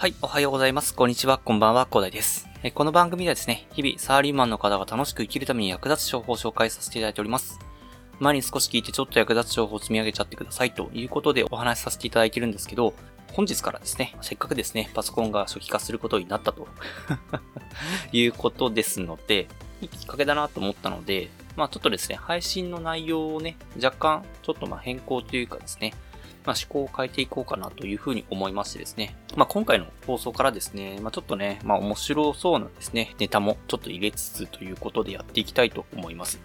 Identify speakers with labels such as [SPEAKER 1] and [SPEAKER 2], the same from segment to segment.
[SPEAKER 1] はい、おはようございます。こんにちは、こんばんは、コーダイです。この番組ではですね、日々サラリーマンの方が楽しく生きるために役立つ情報を紹介させていただいております。前に少し聞いてちょっと役立つ情報を積み上げちゃってくださいということでお話しさせていただいてるんですけど、本日からですね、せっかくですね、パソコンが初期化することになったと いうことですので、いいきっかけだなと思ったので、まあちょっとですね、配信の内容をね、若干ちょっとまあ変更というかですね、まあ、思考を変えていこうかなというふうに思いましてですね。まあ、今回の放送からですね、まあ、ちょっとね、まあ、面白そうなですね、ネタもちょっと入れつつということでやっていきたいと思います。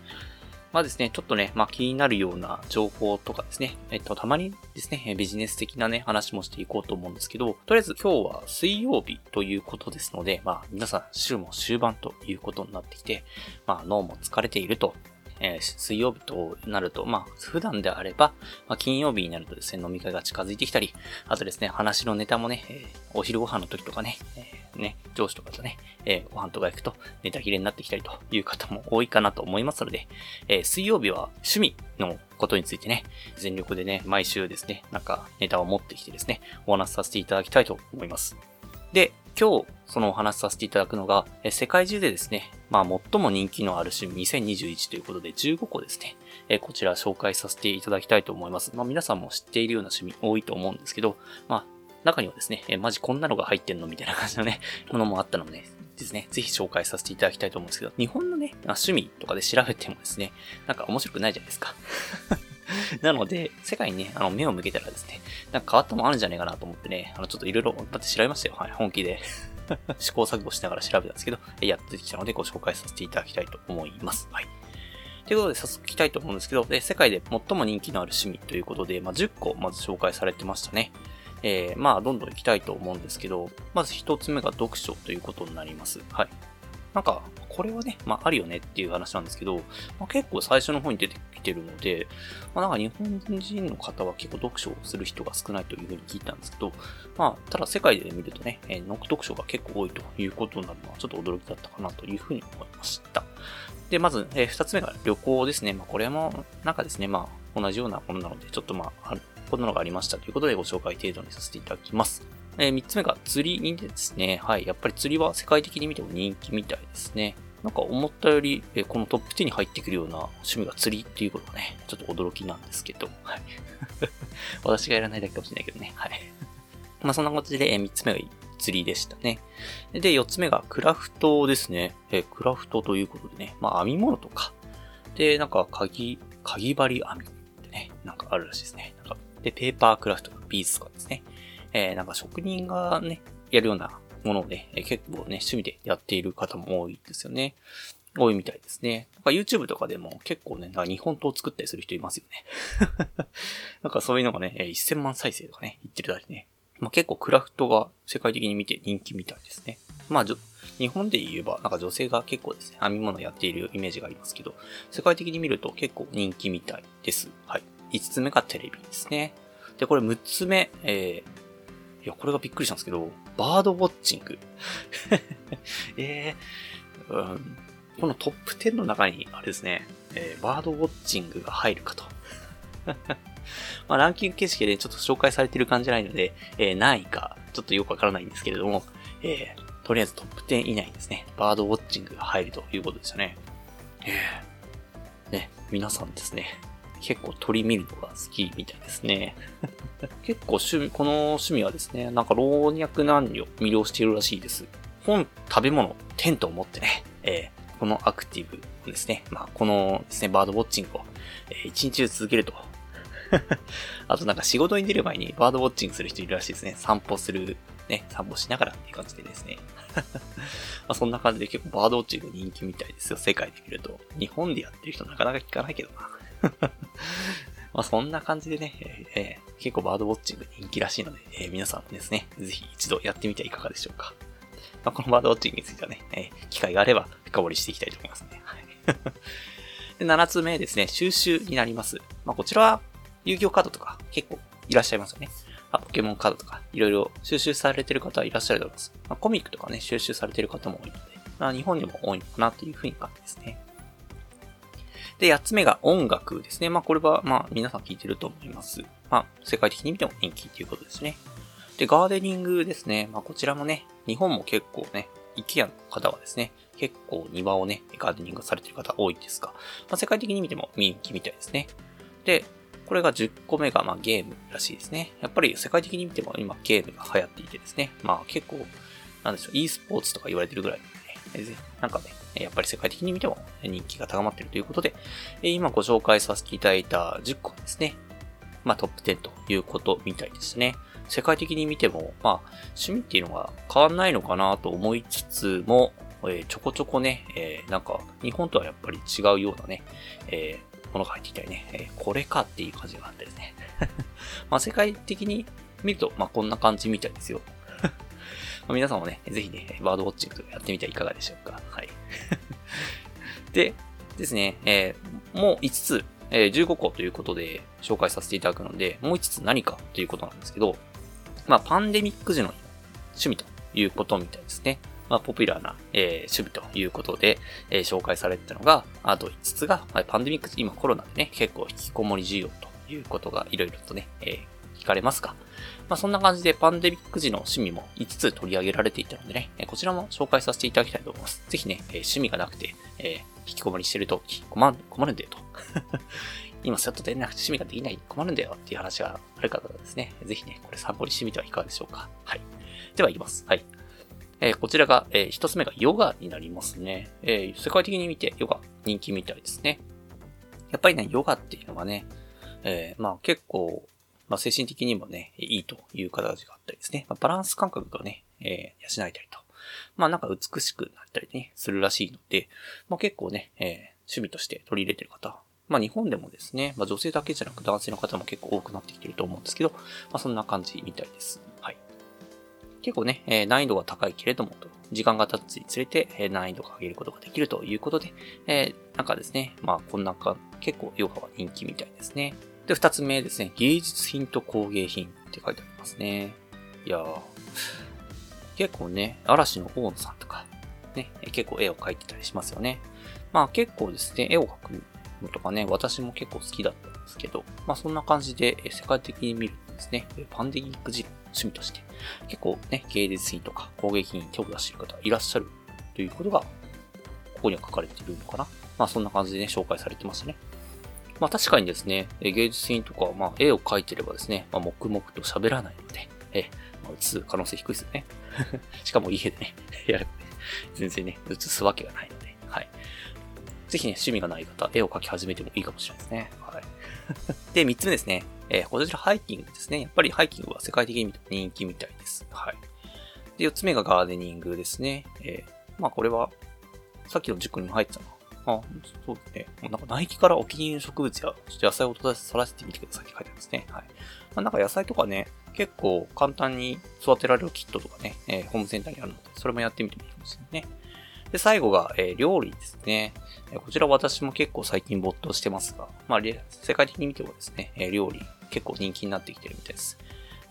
[SPEAKER 1] まあですね、ちょっとね、まあ気になるような情報とかですね、えっと、たまにですね、ビジネス的なね、話もしていこうと思うんですけど、とりあえず今日は水曜日ということですので、まあ皆さん週も終盤ということになってきて、まあ脳も疲れているとえー、水曜日となると、まあ、普段であれば、まあ、金曜日になるとですね、飲み会が近づいてきたり、あとですね、話のネタもね、えー、お昼ご飯の時とかね、えー、ね、上司とかとね、えご飯とか行くとネタ切れになってきたりという方も多いかなと思いますので、え水曜日は趣味のことについてね、全力でね、毎週ですね、なんかネタを持ってきてですね、お話しさせていただきたいと思います。で、今日そのお話しさせていただくのが、世界中でですね、まあ最も人気のある趣味2021ということで15個ですね、えこちら紹介させていただきたいと思います。まあ皆さんも知っているような趣味多いと思うんですけど、まあ中にはですね、えマジこんなのが入ってんの？みたいな感じのね、ものもあったので、ですね、ぜひ紹介させていただきたいと思うんですけど、日本のね、趣味とかで調べてもですね、なんか面白くないじゃないですか。なので、世界にね、あの、目を向けたらですね、なんか変わったもんあるんじゃないかなと思ってね、あの、ちょっといろいろ、だって調べましたよ。はい、本気で。試行錯誤しながら調べたんですけど、やってきたのでご紹介させていただきたいと思います。はい。ということで、早速聞きたいと思うんですけど、で世界で最も人気のある趣味ということで、まあ、10個まず紹介されてましたね。えー、まあ、どんどん行きたいと思うんですけど、まず一つ目が読書ということになります。はい。なんか、これはね、まあ、あるよねっていう話なんですけど、まあ、結構最初の方に出てきてるので、まあ、なんか日本人の方は結構読書をする人が少ないというふうに聞いたんですけど、まあ、ただ世界で見るとね、えー、読書が結構多いということになるのはちょっと驚きだったかなというふうに思いました。で、まず、えー、二つ目が旅行ですね。まあ、これも、なんかですね、まあ、同じようなものなので、ちょっとまあ、こんなのがありましたということでご紹介程度にさせていただきます。えー、3つ目が釣りにですね。はい。やっぱり釣りは世界的に見ても人気みたいですね。なんか思ったより、えー、このトップ10に入ってくるような趣味が釣りっていうことがね、ちょっと驚きなんですけど、はい。私がやらないだけかもしれないけどね、はい。まあそんな感じで、えー、3つ目が釣りでしたね。で、4つ目がクラフトですね。えー、クラフトということでね、まあ編み物とか、で、なんか鍵、鍵針編みってね、なんかあるらしいですね。なんかで、ペーパークラフトとかビーズとかですね。えー、なんか職人がね、やるようなものをね、結構ね、趣味でやっている方も多いですよね。多いみたいですね。なんか YouTube とかでも結構ね、なんか日本刀作ったりする人いますよね。なんかそういうのがね、1000万再生とかね、言ってるだりね。まあ、結構クラフトが世界的に見て人気みたいですね。まあ、日本で言えば、なんか女性が結構ですね、編み物やっているイメージがありますけど、世界的に見ると結構人気みたいです。はい。5つ目がテレビですね。で、これ6つ目、えー、いや、これがびっくりしたんですけど、バードウォッチング。えー、うん、このトップ10の中に、あれですね、えー、バードウォッチングが入るかと。まあ、ランキング形式でちょっと紹介されてる感じないので、えー、何位か、ちょっとよくわからないんですけれども、えー、とりあえずトップ10以内にですね、バードウォッチングが入るということでしたね。えー、ね、皆さんですね、結構鳥見るのが好きみたいですね。結構趣味、この趣味はですね、なんか老若男女魅了しているらしいです。本、食べ物、テントを持ってね、えー、このアクティブですね、まあ、このですね、バードウォッチングを、えー、一日中続けると。あとなんか仕事に出る前にバードウォッチングする人いるらしいですね。散歩する、ね、散歩しながらっていう感じでですね。まあそんな感じで結構バードウォッチング人気みたいですよ。世界で見ると。日本でやってる人なかなか聞かないけどな。まあそんな感じでね、えー、結構バードウォッチング人気らしいので、えー、皆さんもですね、ぜひ一度やってみてはいかがでしょうか。まあ、このバードウォッチングについてはね、えー、機会があれば深掘りしていきたいと思いますね。はい。で7つ目ですね、収集になります。まあこちらは遊戯王カードとか結構いらっしゃいますよね。あポケモンカードとかいろいろ収集されてる方はいらっしゃると思います。まあ、コミックとかね、収集されてる方も多いので、まあ、日本にも多いのかなというふうに感じですね。で、八つ目が音楽ですね。まあ、これは、まあ、皆さん聞いてると思います。まあ、世界的に見ても人気ということですね。で、ガーデニングですね。まあ、こちらもね、日本も結構ね、イケアの方はですね、結構庭をね、ガーデニングされてる方多いんですが、まあ、世界的に見ても人気みたいですね。で、これが10個目が、まあ、ゲームらしいですね。やっぱり世界的に見ても今ゲームが流行っていてですね。まあ結構、なんでしょう、e スポーツとか言われてるぐらい、なんかね、やっぱり世界的に見ても人気が高まっているということで、今ご紹介させていただいた10個ですね。まあトップ10ということみたいですね。世界的に見ても、まあ趣味っていうのが変わんないのかなと思いつつも、えー、ちょこちょこね、えー、なんか日本とはやっぱり違うようなね、えー、ものが入ってきたりね、えこれかっていう感じがあってですね。まあ世界的に見ると、まあこんな感じみたいですよ。まあ、皆さんもね、ぜひね、バードウォッチングとかやってみてはいかがでしょうか。はい。で、ですね、えー、もう5つ、えー、15個ということで紹介させていただくので、もう5つ何かということなんですけど、まあ、パンデミック時の趣味ということみたいですね。まあ、ポピュラーな、えー、趣味ということで、えー、紹介されてたのが、あと5つが、まあ、パンデミック時、今コロナでね、結構引きこもり需要ということがいろいろとね、えー、聞かれますか？まあ、そんな感じでパンデミック時の趣味も5つ取り上げられていたのでね、こちらも紹介させていただきたいと思います。ぜひね、え趣味がなくて、えー、引きこもりしてると困る困るんだよと。今、セットでなくて趣味ができない困るんだよっていう話がある方はですね、ぜひね、これ参考にしてみてはいかがでしょうか。はい。では、いきます。はい。えー、こちらが、えー、一つ目がヨガになりますね。えー、世界的に見てヨガ人気みたいですね。やっぱりね、ヨガっていうのがね、えー、まあ結構、まあ精神的にもね、いいという形があったりですね。まあ、バランス感覚がね、えー、養えたりと。まあなんか美しくなったりね、するらしいので、まあ結構ね、えー、趣味として取り入れてる方、まあ日本でもですね、まあ女性だけじゃなく男性の方も結構多くなってきてると思うんですけど、まあそんな感じみたいです。はい。結構ね、えー、難易度が高いけれども、時間が経つにつれて、えー、難易度が上げることができるということで、えー、なんかですね、まあこんなか、結構ヨガは人気みたいですね。で、二つ目ですね、芸術品と工芸品って書いてありますね。いやー、結構ね、嵐の大野さんとか、ね、結構絵を描いてたりしますよね。まあ結構ですね、絵を描くのとかね、私も結構好きだったんですけど、まあそんな感じで世界的に見るとですね、パンデミック時趣味として、結構ね、芸術品とか工芸品に手を出している方いらっしゃるということが、ここには書かれているのかな。まあそんな感じでね、紹介されてましたね。まあ確かにですね、芸術品とか、まあ絵を描いてればですね、まあ黙々と喋らないので、え、まあ、映す可能性低いですよね。しかも家でね、やればね、全然ね、映すわけがないので、はい。ぜひね、趣味がない方、絵を描き始めてもいいかもしれないですね。はい。で、三つ目ですね。えー、こちらハイキングですね。やっぱりハイキングは世界的に人気みたいです。はい。で、四つ目がガーデニングですね。えー、まあこれは、さっきの塾にも入ってたな。あ、そうですね。もうなんかナイキからお気に入りの植物や、ちょっと野菜を取らせてみてくださいって書いてありますね。はい。まあ、なんか野菜とかね、結構簡単に育てられるキットとかね、えー、ホームセンターにあるので、それもやってみてもいいかもしれないね。で、最後が、えー、料理ですね。えこちら私も結構最近没頭してますが、まあ、世界的に見てもですね、え料理結構人気になってきてるみたいです。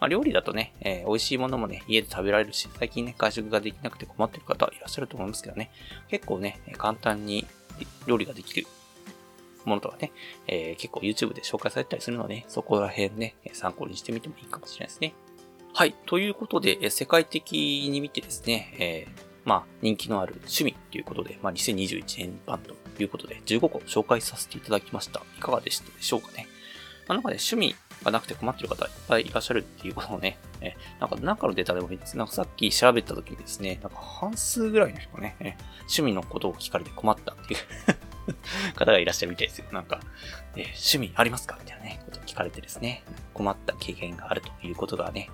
[SPEAKER 1] まあ、料理だとね、えー、美味しいものもね、家で食べられるし、最近ね、外食ができなくて困ってる方いらっしゃると思いますけどね、結構ね、簡単に料理ができるものとかね、えー、結構 YouTube で紹介されたりするので、ね、そこら辺ね、参考にしてみてもいいかもしれないですね。はい。ということで、世界的に見てですね、えー、まあ、人気のある趣味ということで、まあ、2021年版ということで、15個紹介させていただきました。いかがでしたでしょうかね。まあ、なんかね、趣味がなくて困ってる方いっぱいいらっしゃるっていうことをね、えなんか、なんかのデータでもいいです。なんかさっき調べた時にですね、なんか半数ぐらいの人がね、え趣味のことを聞かれて困ったっていう 方がいらっしゃるみたいですよ。なんか、え趣味ありますかみたいなね、ことを聞かれてですね、困った経験があるということがね、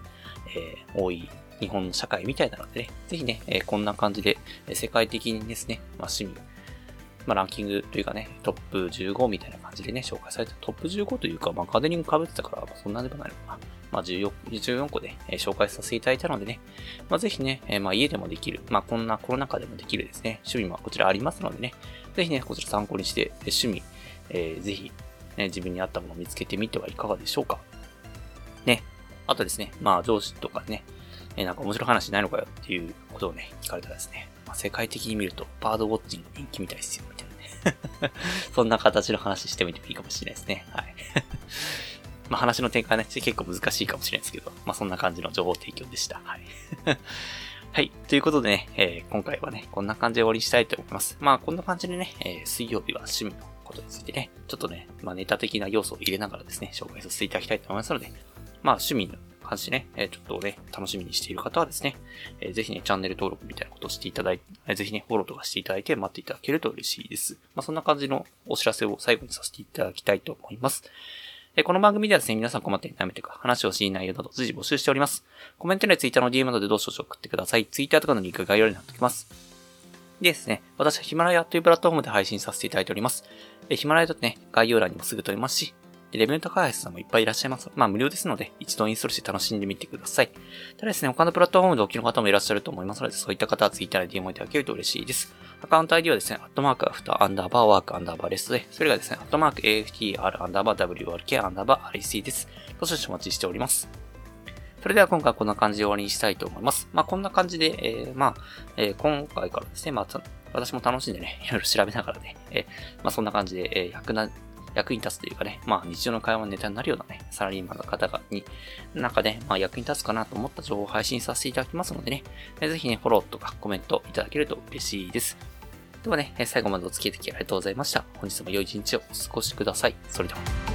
[SPEAKER 1] えー、多い日本の社会みたいなのでね、ぜひね、えー、こんな感じで、え世界的にですね、まあ、趣味、まあ、ランキングというかね、トップ15みたいな感じでね、紹介されたトップ15というか、まあ、ガーデニング被ってたから、まあ、そんなでもないのかな。まあ、14, 14個で、えー、紹介させていただいたのでね、まあ、ぜひね、えー、まあ、家でもできる、まあ、こんなコロナ禍でもできるですね、趣味もこちらありますのでね、ぜひね、こちら参考にして、趣味、えー、ぜひ、ね、自分に合ったものを見つけてみてはいかがでしょうか。ね。あとですね、まあ、上司とかね、え、なんか面白い話ないのかよっていうことをね、聞かれたらですね、まあ、世界的に見ると、バードウォッチング人気みたいですよ、みたいなね。そんな形の話してみてもいいかもしれないですね。はい。まあ話の展開ね、結構難しいかもしれないですけど、まあそんな感じの情報提供でした。はい。はい。ということでね、えー、今回はね、こんな感じで終わりにしたいと思います。まあこんな感じでね、えー、水曜日は趣味のことについてね、ちょっとね、まあネタ的な要素を入れながらですね、紹介させていただきたいと思いますので、まあ趣味の感じね、え、ちょっとね、楽しみにしている方はですね、えー、ぜひね、チャンネル登録みたいなことをしていただいて、えー、ぜひね、フォローとかしていただいて待っていただけると嬉しいです。まあそんな感じのお知らせを最後にさせていただきたいと思います。えこの番組ではですね、皆さん困っていためとか、話をしい内容など随時募集しております。コメント欄や Twitter の DM などでどしどし送ってください。Twitter とかのリンクが概要欄に貼っておきます。でですね、私はヒマラヤというプラットフォームで配信させていただいております。えヒマラヤだとね、概要欄にもすぐ飛びますし、レベル高いさんもいっぱいいらっしゃいます。まあ無料ですので、一度インストールして楽しんでみてください。ただですね、他のプラットフォームでお聞きの方もいらっしゃると思いますので、そういった方は Twitter で DM をいただけると嬉しいです。アカウント ID はですね、アットマークアフターアンダーバーワークアンダーバーレストで、それがですね、アットマーク AFTR アンダーバー WRK アンダーバー REC です。どしどしお待ちしております。それでは今回はこんな感じで終わりにしたいと思います。まあこんな感じで、えー、まあ、えー、今回からですね、まあ、私も楽しんでね、いろいろ調べながらね、えー、まあそんな感じで、えー、役な、役に立つというかね、まあ日常の会話のネタになるようなね、サラリーマンの方がに、なんかね、まあ役に立つかなと思った情報を配信させていただきますのでね、ぜひね、フォローとかコメントいただけると嬉しいです。ではね、最後までお付き合いいただきありがとうございました。本日も良い一日をお過ごしください。それでは。